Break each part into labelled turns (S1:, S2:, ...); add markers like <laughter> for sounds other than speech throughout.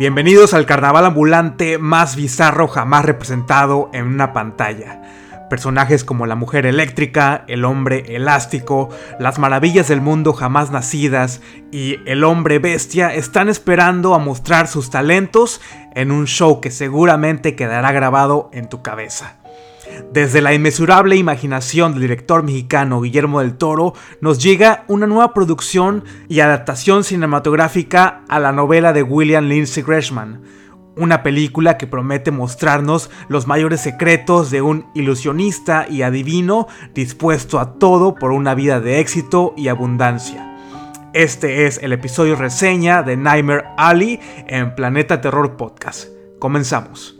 S1: Bienvenidos al carnaval ambulante más bizarro jamás representado en una pantalla. Personajes como la mujer eléctrica, el hombre elástico, las maravillas del mundo jamás nacidas y el hombre bestia están esperando a mostrar sus talentos en un show que seguramente quedará grabado en tu cabeza. Desde la inmesurable imaginación del director mexicano Guillermo del Toro nos llega una nueva producción y adaptación cinematográfica a la novela de William Lindsay Gresham, una película que promete mostrarnos los mayores secretos de un ilusionista y adivino dispuesto a todo por una vida de éxito y abundancia. Este es el episodio reseña de Nightmare Alley en Planeta Terror Podcast. Comenzamos.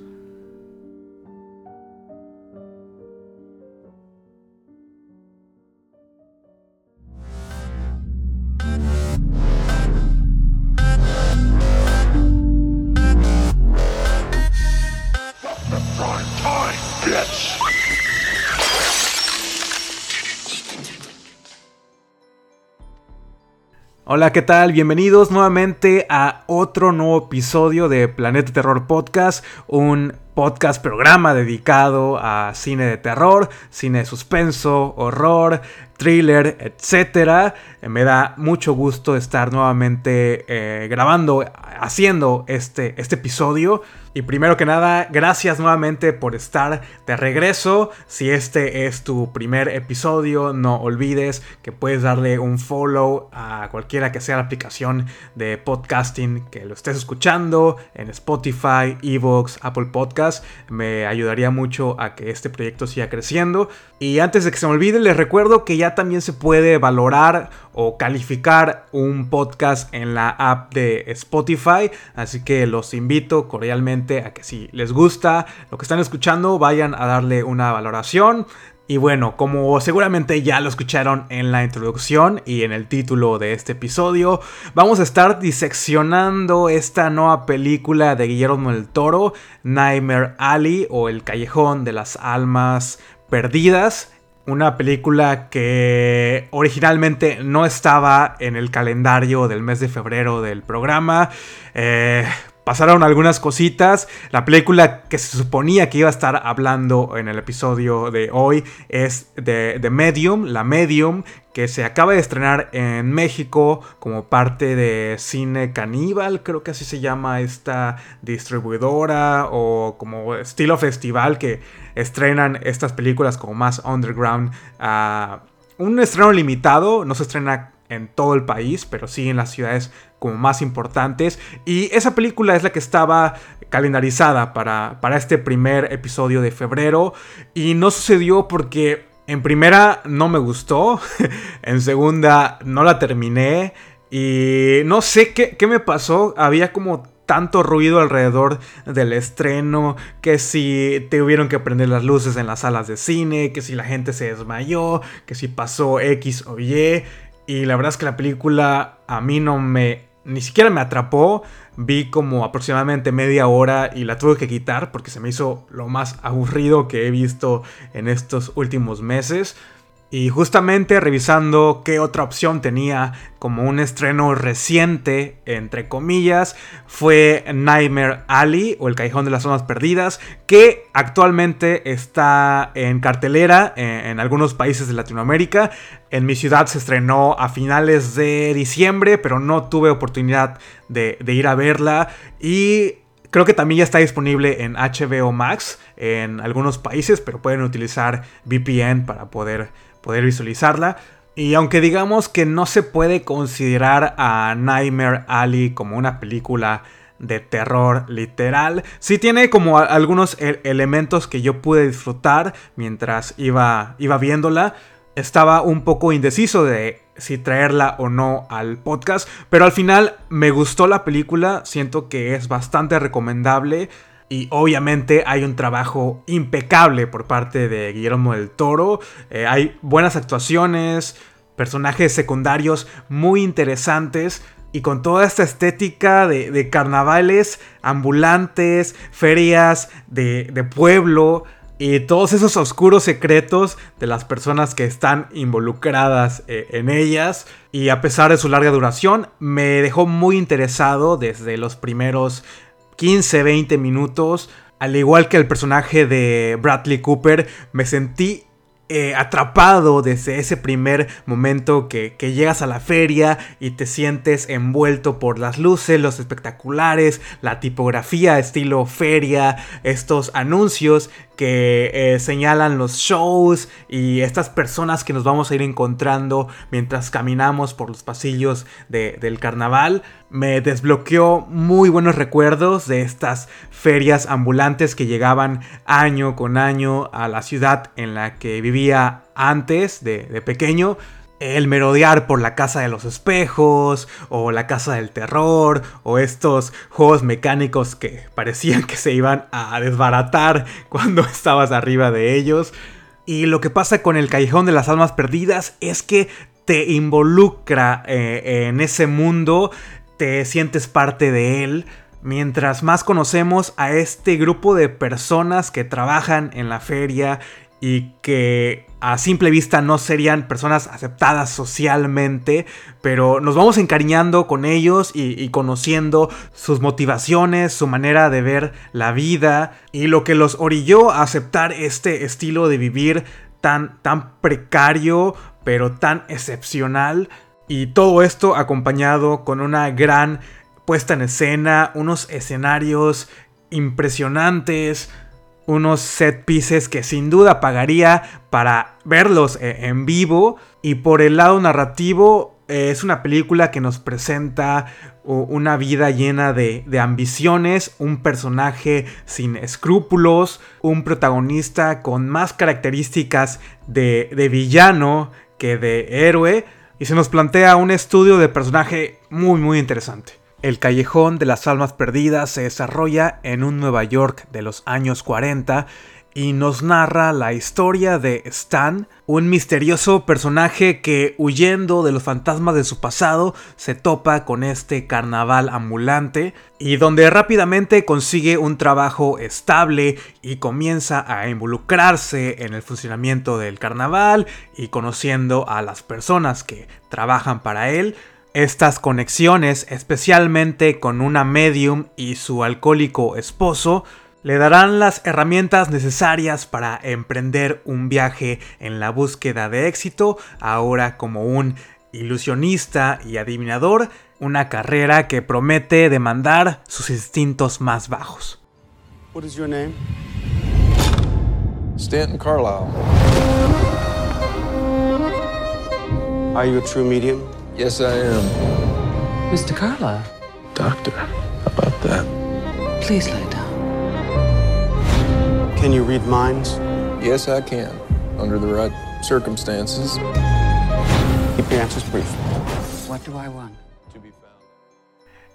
S1: Hola, ¿qué tal? Bienvenidos nuevamente a otro nuevo episodio de Planeta Terror Podcast, un podcast programa dedicado a cine de terror, cine de suspenso, horror, thriller, etc. Me da mucho gusto estar nuevamente eh, grabando, haciendo este, este episodio. Y primero que nada, gracias nuevamente por estar de regreso. Si este es tu primer episodio, no olvides que puedes darle un follow a cualquiera que sea la aplicación de podcasting que lo estés escuchando en Spotify, Evox, Apple Podcast. Me ayudaría mucho a que este proyecto siga creciendo. Y antes de que se me olvide, les recuerdo que ya también se puede valorar o calificar un podcast en la app de Spotify. Así que los invito cordialmente a que si les gusta lo que están escuchando, vayan a darle una valoración. Y bueno, como seguramente ya lo escucharon en la introducción y en el título de este episodio, vamos a estar diseccionando esta nueva película de Guillermo del Toro, Nightmare Alley o El Callejón de las Almas Perdidas. Una película que originalmente no estaba en el calendario del mes de febrero del programa. Eh, pasaron algunas cositas. La película que se suponía que iba a estar hablando en el episodio de hoy es de, Medium, la Medium, que se acaba de estrenar en México como parte de Cine Caníbal, creo que así se llama esta distribuidora o como estilo festival que estrenan estas películas como más underground. Uh, un estreno limitado, no se estrena en todo el país, pero sí en las ciudades como más importantes. Y esa película es la que estaba calendarizada para, para este primer episodio de febrero. Y no sucedió porque en primera no me gustó, <laughs> en segunda no la terminé. Y no sé qué, qué me pasó, había como tanto ruido alrededor del estreno, que si tuvieron que prender las luces en las salas de cine, que si la gente se desmayó, que si pasó X o Y. Y la verdad es que la película a mí no me... ni siquiera me atrapó. Vi como aproximadamente media hora y la tuve que quitar porque se me hizo lo más aburrido que he visto en estos últimos meses. Y justamente revisando qué otra opción tenía como un estreno reciente, entre comillas, fue Nightmare Alley o El Callejón de las Zonas Perdidas, que actualmente está en cartelera en, algunos países de Latinoamérica. En mi ciudad se estrenó a finales de diciembre, pero no tuve oportunidad de, de ir a verla. Y Creo que también ya está disponible en HBO Max en algunos países, pero pueden utilizar VPN para poder poder visualizarla. Y aunque digamos que no se puede considerar a Nightmare Alley como una película de terror literal, sí tiene como algunos e-, elementos que yo pude disfrutar mientras iba, iba viéndola. Estaba un poco indeciso de si traerla o no al podcast, pero al final me gustó la película, siento que es bastante recomendable. Y obviamente hay un trabajo impecable por parte de Guillermo del Toro. Eh, hay buenas actuaciones, personajes secundarios muy interesantes. Y con toda esta estética de, carnavales ambulantes, ferias de, pueblo y todos esos oscuros secretos de las personas que están involucradas eh, en ellas. Y a pesar de su larga duración, me dejó muy interesado desde los primeros 15, 20 minutos. Al igual que el personaje de Bradley Cooper, me sentí eh, atrapado desde ese primer momento que, llegas a la feria y te sientes envuelto por las luces, los espectaculares, la tipografía estilo feria, estos anuncios que eh, señalan los shows y estas personas que nos vamos a ir encontrando mientras caminamos por los pasillos del carnaval. Me desbloqueó muy buenos recuerdos de estas ferias ambulantes que llegaban año con año a la ciudad en la que vivía antes de, de pequeño el merodear por la casa de los espejos, o la casa del terror, o estos juegos mecánicos que parecían que se iban a desbaratar <laughs> cuando estabas arriba de ellos. Y lo que pasa con el Callejón de las Almas Perdidas es que te involucra eh, en ese mundo, te sientes parte de él. Mientras más conocemos a este grupo de personas que trabajan en la feria y que a simple vista no serían personas aceptadas socialmente, pero nos vamos encariñando con ellos y, conociendo sus motivaciones, su manera de ver la vida y lo que los orilló a aceptar este estilo de vivir tan, tan precario, pero tan excepcional. Y todo esto acompañado con una gran puesta en escena, unos escenarios impresionantes, unos set pieces que sin duda pagaría para verlos eh, en vivo. Y por el lado narrativo, eh, es una película que nos presenta una vida llena de, ambiciones, un personaje sin escrúpulos, un protagonista con más características de, de villano que de héroe. Y se nos plantea un estudio de personaje muy muy interesante. El Callejón de las Almas Perdidas se desarrolla en un Nueva York de los años 40 y nos narra la historia de Stan, un misterioso personaje que huyendo de los fantasmas de su pasado se topa con este carnaval ambulante y donde rápidamente consigue un trabajo estable y comienza a involucrarse en el funcionamiento del carnaval y conociendo a las personas que trabajan para él. Estas conexiones, especialmente con una medium y su alcohólico esposo, le darán las herramientas necesarias para emprender un viaje en la búsqueda de éxito, ahora como un ilusionista y adivinador, una carrera que promete demandar sus instintos más bajos.
S2: What is your name? Stanton Carlisle. Are you a true medium? Yes, I am.
S3: Mr. Carla.
S2: Doctor, how about that?
S3: Please down.
S2: Can you read minds?
S4: Yes, I can, under the right circumstances.
S2: Keep your answers brief.
S3: What do I want?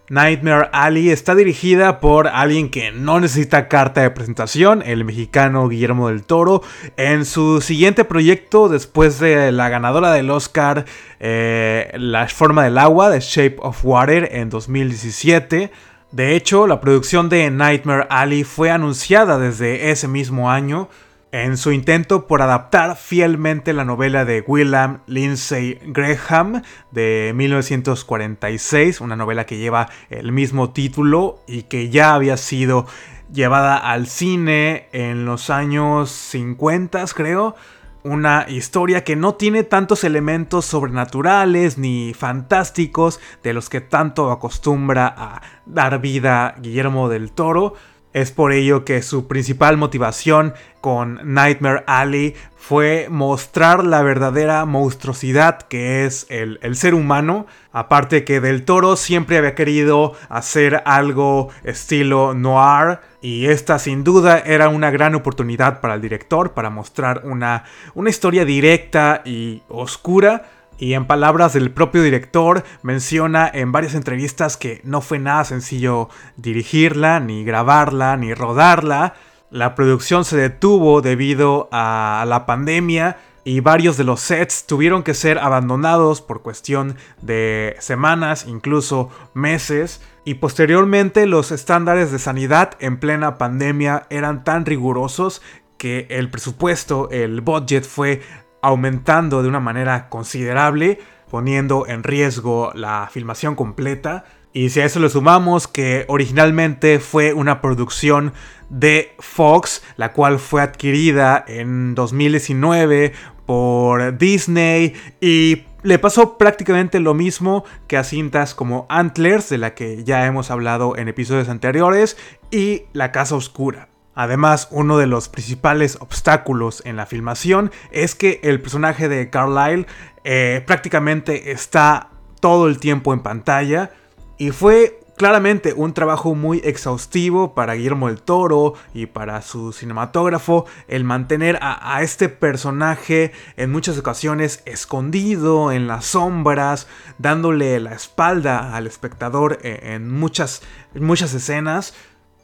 S1: Nightmare Alley está dirigida por alguien que no necesita carta de presentación, el mexicano Guillermo del Toro, en su siguiente proyecto después de la ganadora del Oscar eh, La forma del agua, The Shape of Water, en 2017. De hecho, la producción de Nightmare Alley fue anunciada desde ese mismo año, en su intento por adaptar fielmente la novela de William Lindsay Graham de 1946, una novela que lleva el mismo título y que ya había sido llevada al cine en los años 50, creo. Una historia que no tiene tantos elementos sobrenaturales ni fantásticos de los que tanto acostumbra a dar vida Guillermo del Toro, es por ello que su principal motivación con Nightmare Alley fue mostrar la verdadera monstruosidad que es el, ser humano. Aparte que Del Toro siempre había querido hacer algo estilo noir. Y esta sin duda era una gran oportunidad para el director para mostrar una, una historia directa y oscura y en palabras del propio director, menciona en varias entrevistas que no fue nada sencillo dirigirla, ni grabarla, ni rodarla. La producción se detuvo debido a la pandemia y varios de los sets tuvieron que ser abandonados por cuestión de semanas, incluso meses. Y posteriormente los estándares de sanidad en plena pandemia eran tan rigurosos que el presupuesto, el budget fue aumentando de una manera considerable, poniendo en riesgo la filmación completa. Y si a eso le sumamos que originalmente fue una producción de Fox, la cual fue adquirida en 2019 por Disney y le pasó prácticamente lo mismo que a cintas como Antlers, de la que ya hemos hablado en episodios anteriores, y La Casa Oscura. Además, uno de los principales obstáculos en la filmación es que el personaje de Carlyle eh, prácticamente está todo el tiempo en pantalla y fue claramente un trabajo muy exhaustivo para Guillermo del Toro y para su cinematógrafo el mantener a, este personaje en muchas ocasiones escondido en las sombras, dándole la espalda al espectador e, en, muchas, en muchas escenas.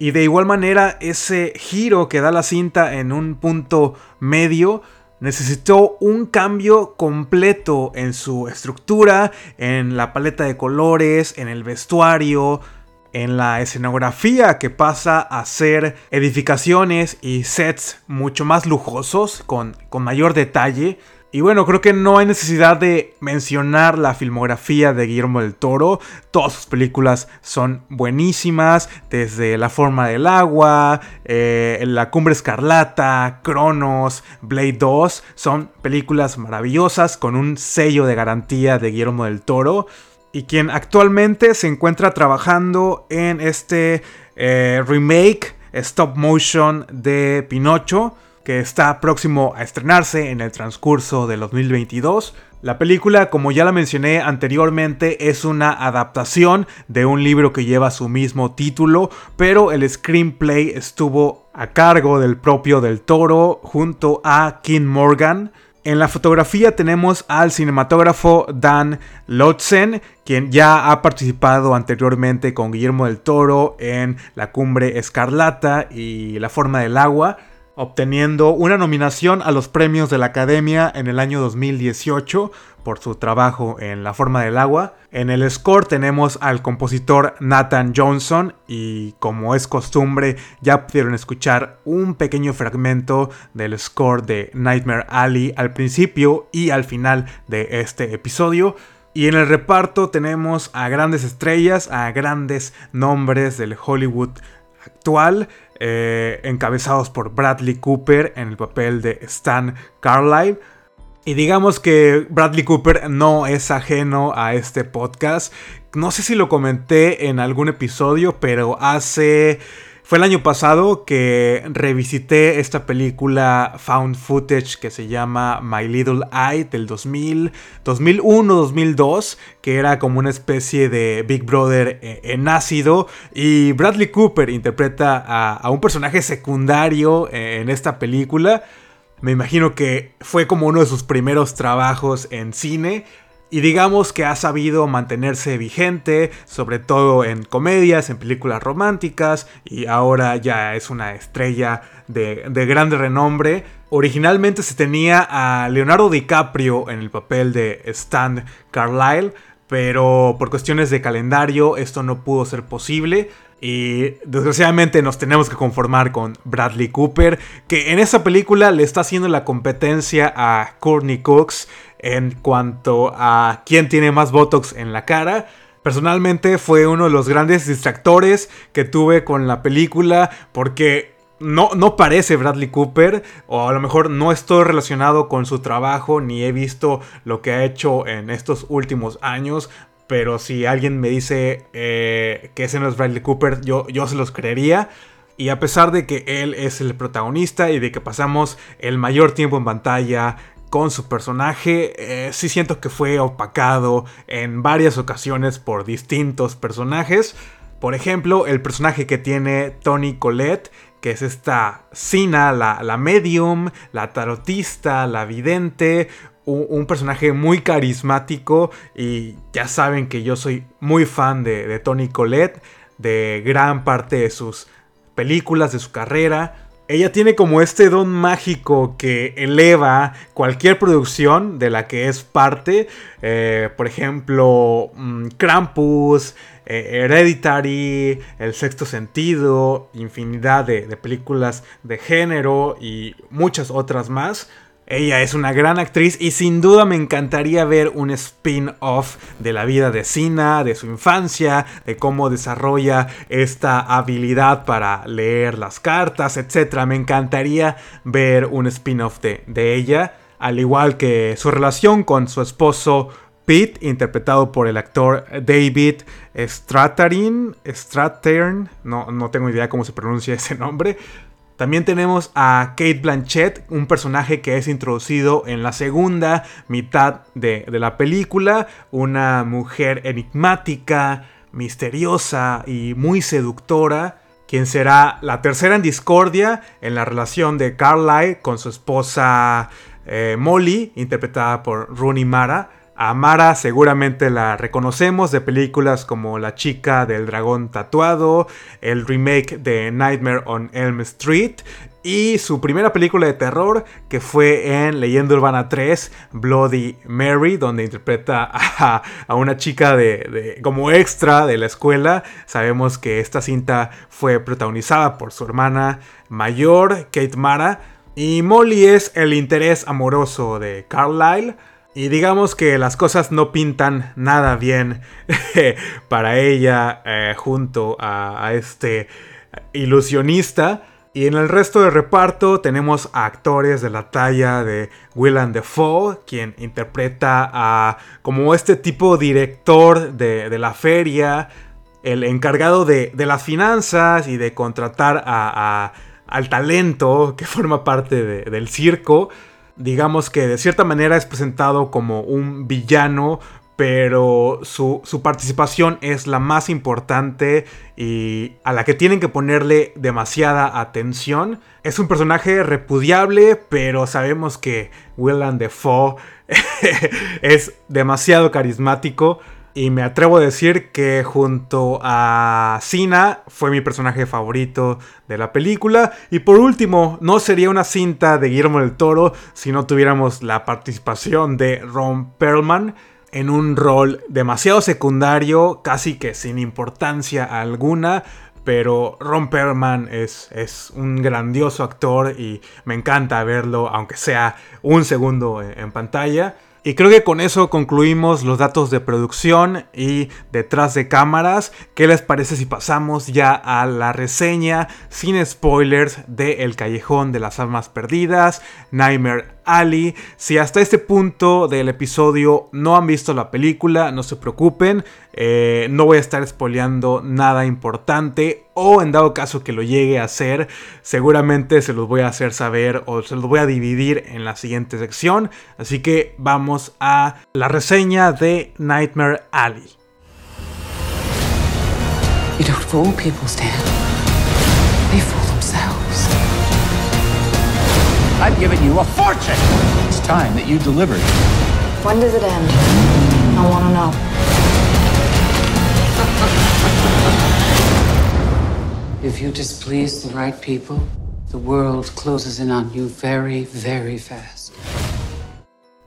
S1: Y de igual manera ese giro que da la cinta en un punto medio necesitó un cambio completo en su estructura, en la paleta de colores, en el vestuario, en la escenografía que pasa a ser edificaciones y sets mucho más lujosos, con, con mayor detalle. Y bueno, creo que no hay necesidad de mencionar la filmografía de Guillermo del Toro. Todas sus películas son buenísimas, desde La forma del agua, eh, La cumbre escarlata, Cronos, Blade 2. Son películas maravillosas con un sello de garantía de Guillermo del Toro. Y quien actualmente se encuentra trabajando en este eh, remake stop motion de Pinocho que está próximo a estrenarse en el transcurso del 2022. La película, como ya la mencioné anteriormente, es una adaptación de un libro que lleva su mismo título, pero el screenplay estuvo a cargo del propio del Toro junto a Kim Morgan. En la fotografía tenemos al cinematógrafo Dan Lotzen, quien ya ha participado anteriormente con Guillermo del Toro en La Cumbre Escarlata y La Forma del Agua obteniendo una nominación a los premios de la Academia en el año 2018 por su trabajo en La forma del agua. En el score tenemos al compositor Nathan Johnson y como es costumbre ya pudieron escuchar un pequeño fragmento del score de Nightmare Alley al principio y al final de este episodio. Y en el reparto tenemos a grandes estrellas, a grandes nombres del Hollywood actual. Eh, encabezados por Bradley Cooper en el papel de Stan Carlyle. Y digamos que Bradley Cooper no es ajeno a este podcast. No sé si lo comenté en algún episodio, pero hace fue el año pasado que revisité esta película found footage que se llama My Little Eye del 2000, 2001-2002, que era como una especie de Big Brother eh, en ácido. Y Bradley Cooper interpreta a, a un personaje secundario eh, en esta película. Me imagino que fue como uno de sus primeros trabajos en cine. Y digamos que ha sabido mantenerse vigente, sobre todo en comedias, en películas románticas, y ahora ya es una estrella de, de grande renombre. Originalmente se tenía a Leonardo DiCaprio en el papel de Stan Carlyle, pero por cuestiones de calendario esto no pudo ser posible. Y desgraciadamente nos tenemos que conformar con Bradley Cooper, que en esa película le está haciendo la competencia a Courtney Cox en cuanto a quién tiene más Botox en la cara. Personalmente fue uno de los grandes distractores que tuve con la película porque no, no, parece Bradley Cooper, o a lo mejor no estoy relacionado con su trabajo, ni he visto lo que ha hecho en estos últimos años, pero si alguien me dice eh, que ese no es Bradley Cooper, yo, yo se los creería. Y a pesar de que él es el protagonista y de que pasamos el mayor tiempo en pantalla con su personaje, eh, sí siento que fue opacado en varias ocasiones por distintos personajes. Por ejemplo, el personaje que tiene Tony Colette, que es esta Sina, la, la medium, la tarotista, la vidente, un, personaje muy carismático y ya saben que yo soy muy fan de, Tony Colette, de gran parte de sus películas, de su carrera. Ella tiene como este don mágico que eleva cualquier producción de la que es parte. Eh, por ejemplo, mm, Krampus, eh, Hereditary, El Sexto Sentido, infinidad de películas de género y muchas otras más. Ella es una gran actriz y sin duda me encantaría ver un spin-off de la vida de Sina, de su infancia, de cómo desarrolla esta habilidad para leer las cartas, etc. Me encantaría ver un spin-off de, de ella, al igual que su relación con su esposo Pete, interpretado por el actor David Strathairn, Strathairn, no, no tengo idea cómo se pronuncia ese nombre, también tenemos a Kate Blanchett, un personaje que es introducido en la segunda mitad de, la película, una mujer enigmática, misteriosa y muy seductora, quien será la tercera en discordia en la relación de Carlyle con su esposa eh, Molly, interpretada por Rooney Mara. A Mara seguramente la reconocemos de películas como La chica del dragón tatuado, el remake de Nightmare on Elm Street y su primera película de terror que fue en Leyenda Urbana 3, Bloody Mary, donde interpreta a, una chica de, como extra de la escuela. Sabemos que esta cinta fue protagonizada por su hermana mayor, Kate Mara, y Molly es el interés amoroso de Carlyle. Y digamos que las cosas no pintan nada bien <laughs> para ella eh, junto a, este ilusionista. Y en el resto del reparto tenemos a actores de la talla de Willem Dafoe, quien interpreta a como este tipo director de, la feria, el encargado de, las finanzas y de contratar al talento que forma parte del circo digamos que de cierta manera es presentado como un villano, pero su, participación es la más importante y a la que tienen que ponerle demasiada atención. Es un personaje repudiable, pero sabemos que Willem Dafoe <laughs> es demasiado carismático. Y me atrevo a decir que junto a Sina fue mi personaje favorito de la película. Y por último, no sería una cinta de Guillermo del Toro si no tuviéramos la participación de Ron Perlman en un rol demasiado secundario, casi que sin importancia alguna. Pero Ron Perlman es, es un grandioso actor y me encanta verlo, aunque sea un segundo en pantalla. Y creo que con eso concluimos los datos de producción y detrás de cámaras. ¿Qué les parece si pasamos ya a la reseña sin spoilers de El Callejón de las Almas Perdidas, Nightmare Ali. Si hasta este punto del episodio no han visto la película, no se preocupen. Eh, no voy a estar spoileando nada importante. O en dado caso que lo llegue a hacer, seguramente se los voy a hacer saber o se los voy a dividir en la siguiente sección. Así que vamos a la reseña de Nightmare Alley. I've given you a fortune. It's time that you delivered. When does it end? I want to know. <laughs> If you displease the right people, the world closes in on you very, very fast.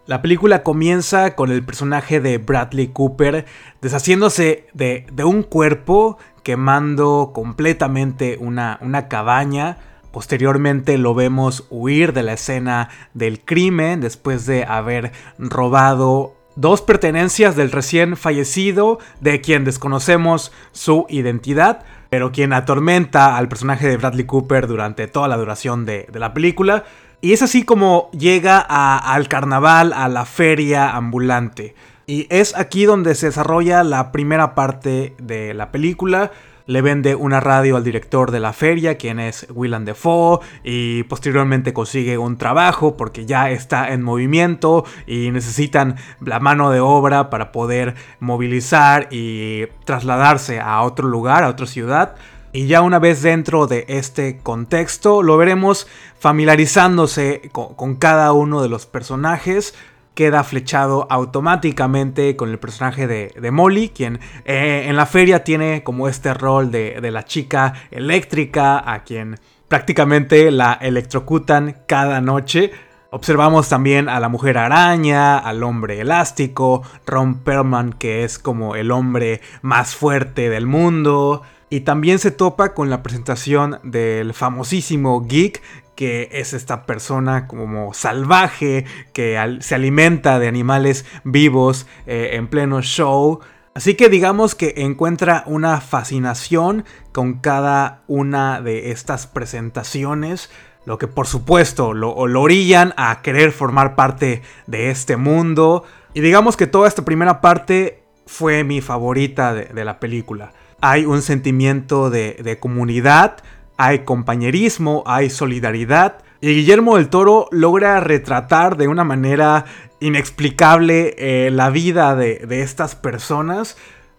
S1: La película comienza con el personaje de Bradley Cooper deshaciéndose de, de un cuerpo, quemando completamente una, una cabaña, Posteriormente lo vemos huir de la escena del crimen después de haber robado dos pertenencias del recién fallecido, de quien desconocemos su identidad, pero quien atormenta al personaje de Bradley Cooper durante toda la duración de, la película. Y es así como llega al carnaval, a la feria ambulante. Y es aquí donde se desarrolla la primera parte de la película le vende una radio al director de la feria, quien es Willem Dafoe, y posteriormente consigue un trabajo porque ya está en movimiento y necesitan la mano de obra para poder movilizar y trasladarse a otro lugar, a otra ciudad. Y ya una vez dentro de este contexto, lo veremos familiarizándose con cada uno de los personajes, queda flechado automáticamente con el personaje de, Molly, quien eh, en la feria tiene como este rol de, de, la chica eléctrica, a quien prácticamente la electrocutan cada noche. Observamos también a la mujer araña, al hombre elástico, Ron Perlman, que es como el hombre más fuerte del mundo. Y también se topa con la presentación del famosísimo Geek, que es esta persona como salvaje que se alimenta de animales vivos eh, en pleno show. Así que digamos que encuentra una fascinación con cada una de estas presentaciones, lo que por supuesto lo, orillan a querer formar parte de este mundo. Y digamos que toda esta primera parte fue mi favorita de, la película. Hay un sentimiento de comunidad, hay compañerismo, hay solidaridad. Y Guillermo del Toro logra retratar de una manera inexplicable eh, la vida de, estas personas,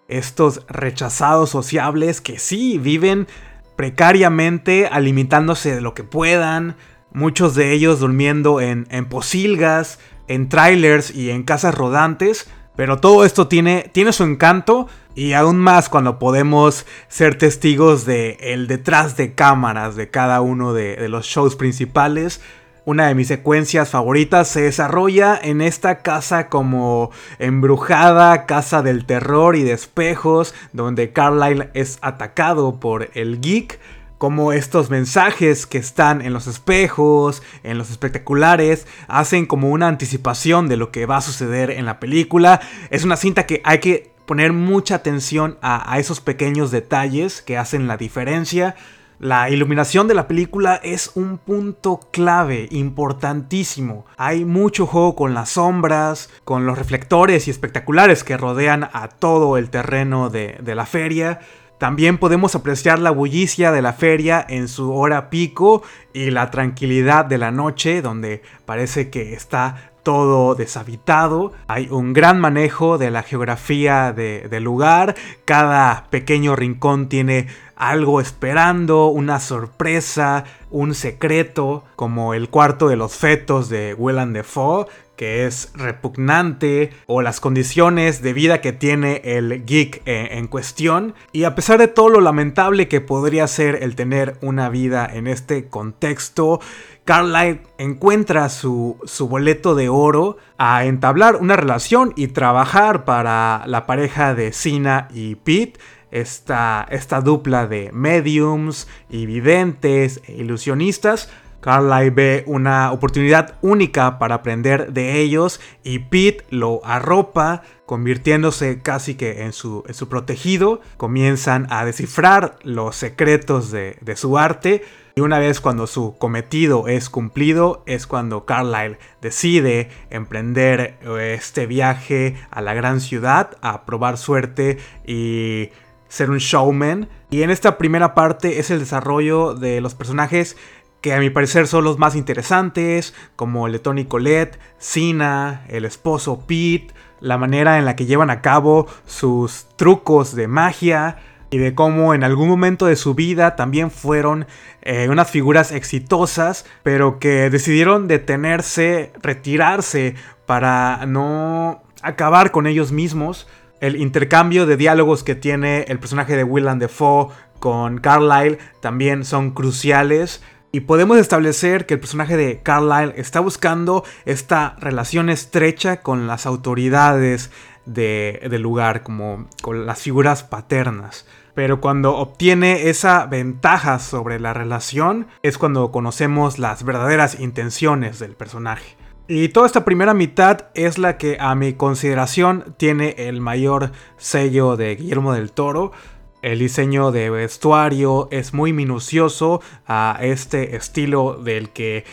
S1: estos rechazados sociables que sí viven precariamente, alimentándose de lo que puedan, muchos de ellos durmiendo en, en posilgas, en trailers y en casas rodantes, pero todo esto tiene, tiene su encanto y aún más cuando podemos ser testigos de el detrás de cámaras de cada uno de, de los shows principales. Una de mis secuencias favoritas se desarrolla en esta casa como embrujada, casa del terror y de espejos, donde Carlyle es atacado por el geek como estos mensajes que están en los espejos, en los espectaculares, hacen como una anticipación de lo que va a suceder en la película. Es una cinta que hay que poner mucha atención a, a esos pequeños detalles que hacen la diferencia. La iluminación de la película es un punto clave, importantísimo. Hay mucho juego con las sombras, con los reflectores y espectaculares que rodean a todo el terreno de, la feria. También podemos apreciar la bullicia de la feria en su hora pico y la tranquilidad de la noche, donde parece que está todo deshabitado. Hay un gran manejo de la geografía del lugar. Cada pequeño rincón tiene algo esperando, una sorpresa, un secreto, como el cuarto de los fetos de Willem Dafoe, que es repugnante, o las condiciones de vida que tiene el geek eh, en cuestión. Y a pesar de todo lo lamentable que podría ser el tener una vida en este contexto, Carlyle encuentra su, su, boleto de oro a entablar una relación y trabajar para la pareja de Sina y Pete esta, esta dupla de mediums y videntes e ilusionistas. Carlyle ve una oportunidad única para aprender de ellos y Pete lo arropa, convirtiéndose casi que en su, protegido. Comienzan a descifrar los secretos de, de su arte y una vez cuando su cometido es cumplido, es cuando Carlyle decide emprender este viaje a la gran ciudad a probar suerte y ser un showman. Y en esta primera parte es el desarrollo de los personajes que a mi parecer son los más interesantes, como el de Tony Colette, Sina, el esposo Pete, la manera en la que llevan a cabo sus trucos de magia y de cómo en algún momento de su vida también fueron eh, unas figuras exitosas, pero que decidieron detenerse, retirarse para no acabar con ellos mismos el intercambio de diálogos que tiene el personaje de Willem Dafoe con Carlyle también son cruciales. Y podemos establecer que el personaje de Carlyle está buscando esta relación estrecha con las autoridades del lugar, como con las figuras paternas. Pero cuando obtiene esa ventaja sobre la relación es cuando conocemos las verdaderas intenciones del personaje. Y toda esta primera mitad es la que a mi consideración tiene el mayor sello de Guillermo del Toro. El diseño de vestuario es muy minucioso a este estilo del que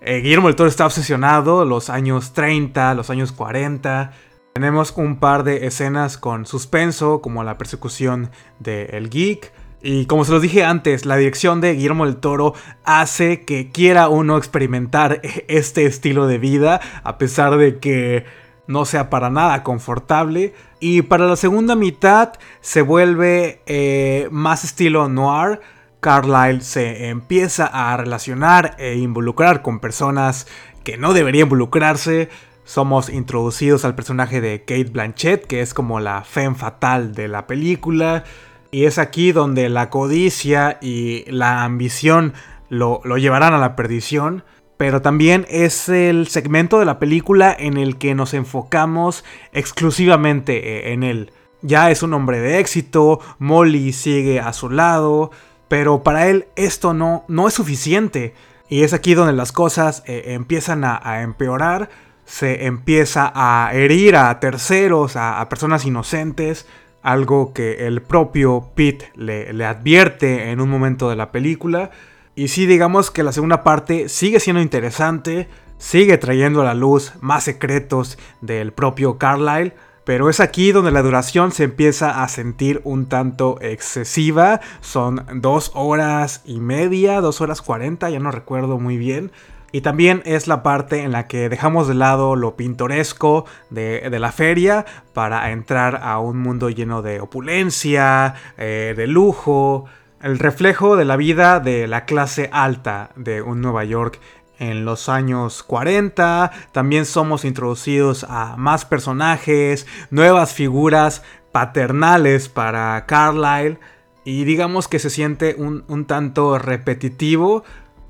S1: eh, Guillermo del Toro está obsesionado, los años 30, los años 40. Tenemos un par de escenas con suspenso, como la persecución del geek y como se los dije antes, la dirección de Guillermo del Toro hace que quiera uno experimentar <laughs> este estilo de vida, a pesar de que no sea para nada confortable. Y para la segunda mitad se vuelve eh, más estilo noir. Carlyle se empieza a relacionar e involucrar con personas que no debería involucrarse. Somos introducidos al personaje de Kate Blanchett, que es como la femme fatal de la película. Y es aquí donde la codicia y la ambición lo, llevarán a la perdición. Pero también es el segmento de la película en el que nos enfocamos exclusivamente eh, en él. Ya es un hombre de éxito, Molly sigue a su lado, pero para él esto no, no es suficiente. Y es aquí donde las cosas eh, empiezan a, empeorar, se empieza a herir a terceros, a, personas inocentes, algo que el propio Pete le, le advierte en un momento de la película. Y sí, digamos que la segunda parte sigue siendo interesante, sigue trayendo a la luz más secretos del propio Carlyle, pero es aquí donde la duración se empieza a sentir un tanto excesiva. Son dos horas y media, dos horas cuarenta, ya no recuerdo muy bien. Y también es la parte en la que dejamos de lado lo pintoresco de, la feria para entrar a un mundo lleno de opulencia, eh, de lujo, el reflejo de la vida de la clase alta de un Nueva York en los años 40. También somos introducidos a más personajes, nuevas figuras paternales para Carlyle. Y digamos que se siente un, tanto repetitivo.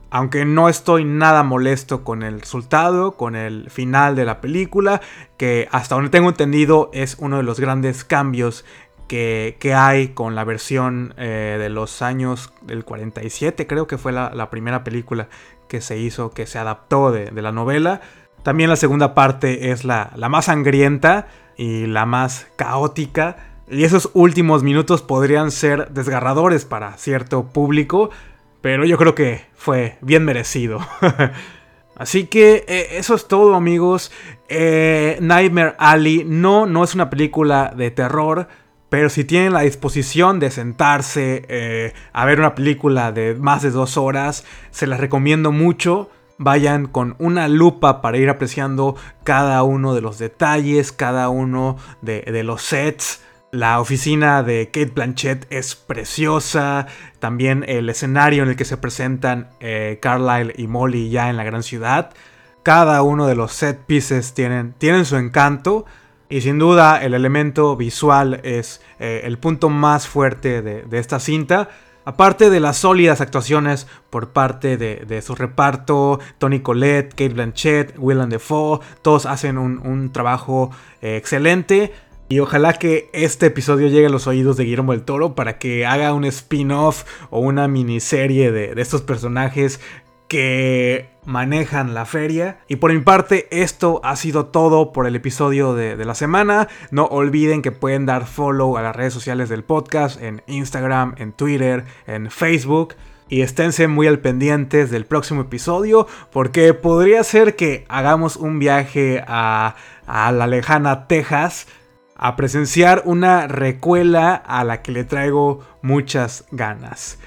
S1: Aunque no estoy nada molesto con el resultado, con el final de la película, que hasta donde tengo entendido es uno de los grandes cambios que, hay con la versión eh, de los años del 47, creo que fue la primera película que se hizo, que se adaptó de, la novela. También la segunda parte es la, la, más sangrienta y la más caótica. Y esos últimos minutos podrían ser desgarradores para cierto público, pero yo creo que fue bien merecido. <laughs> Así que eh, eso es todo amigos. Eh, Nightmare Alley no, no es una película de terror, pero si tienen la disposición de sentarse eh, a ver una película de más de dos horas, se las recomiendo mucho. Vayan con una lupa para ir apreciando cada uno de los detalles, cada uno de, los sets. La oficina de Kate Blanchett es preciosa. También el escenario en el que se presentan eh, Carlyle y Molly ya en la gran ciudad. Cada uno de los set pieces tienen, tienen su encanto. Y sin duda el elemento visual es eh, el punto más fuerte de, esta cinta. Aparte de las sólidas actuaciones por parte de, su reparto, Tony Collette, Kate Blanchett, Willem Dafoe, todos hacen un, trabajo eh, excelente. Y ojalá que este episodio llegue a los oídos de Guillermo del Toro para que haga un spin-off o una miniserie de, de estos personajes que manejan la feria. Y por mi parte, esto ha sido todo por el episodio de, la semana. No olviden que pueden dar follow a las redes sociales del podcast en Instagram, en Twitter, en Facebook. Y esténse muy al pendientes del próximo episodio porque podría ser que hagamos un viaje a, a la lejana Texas a presenciar una recuela a la que le traigo muchas ganas.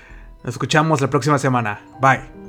S1: Nos escuchamos la próxima semana. Bye.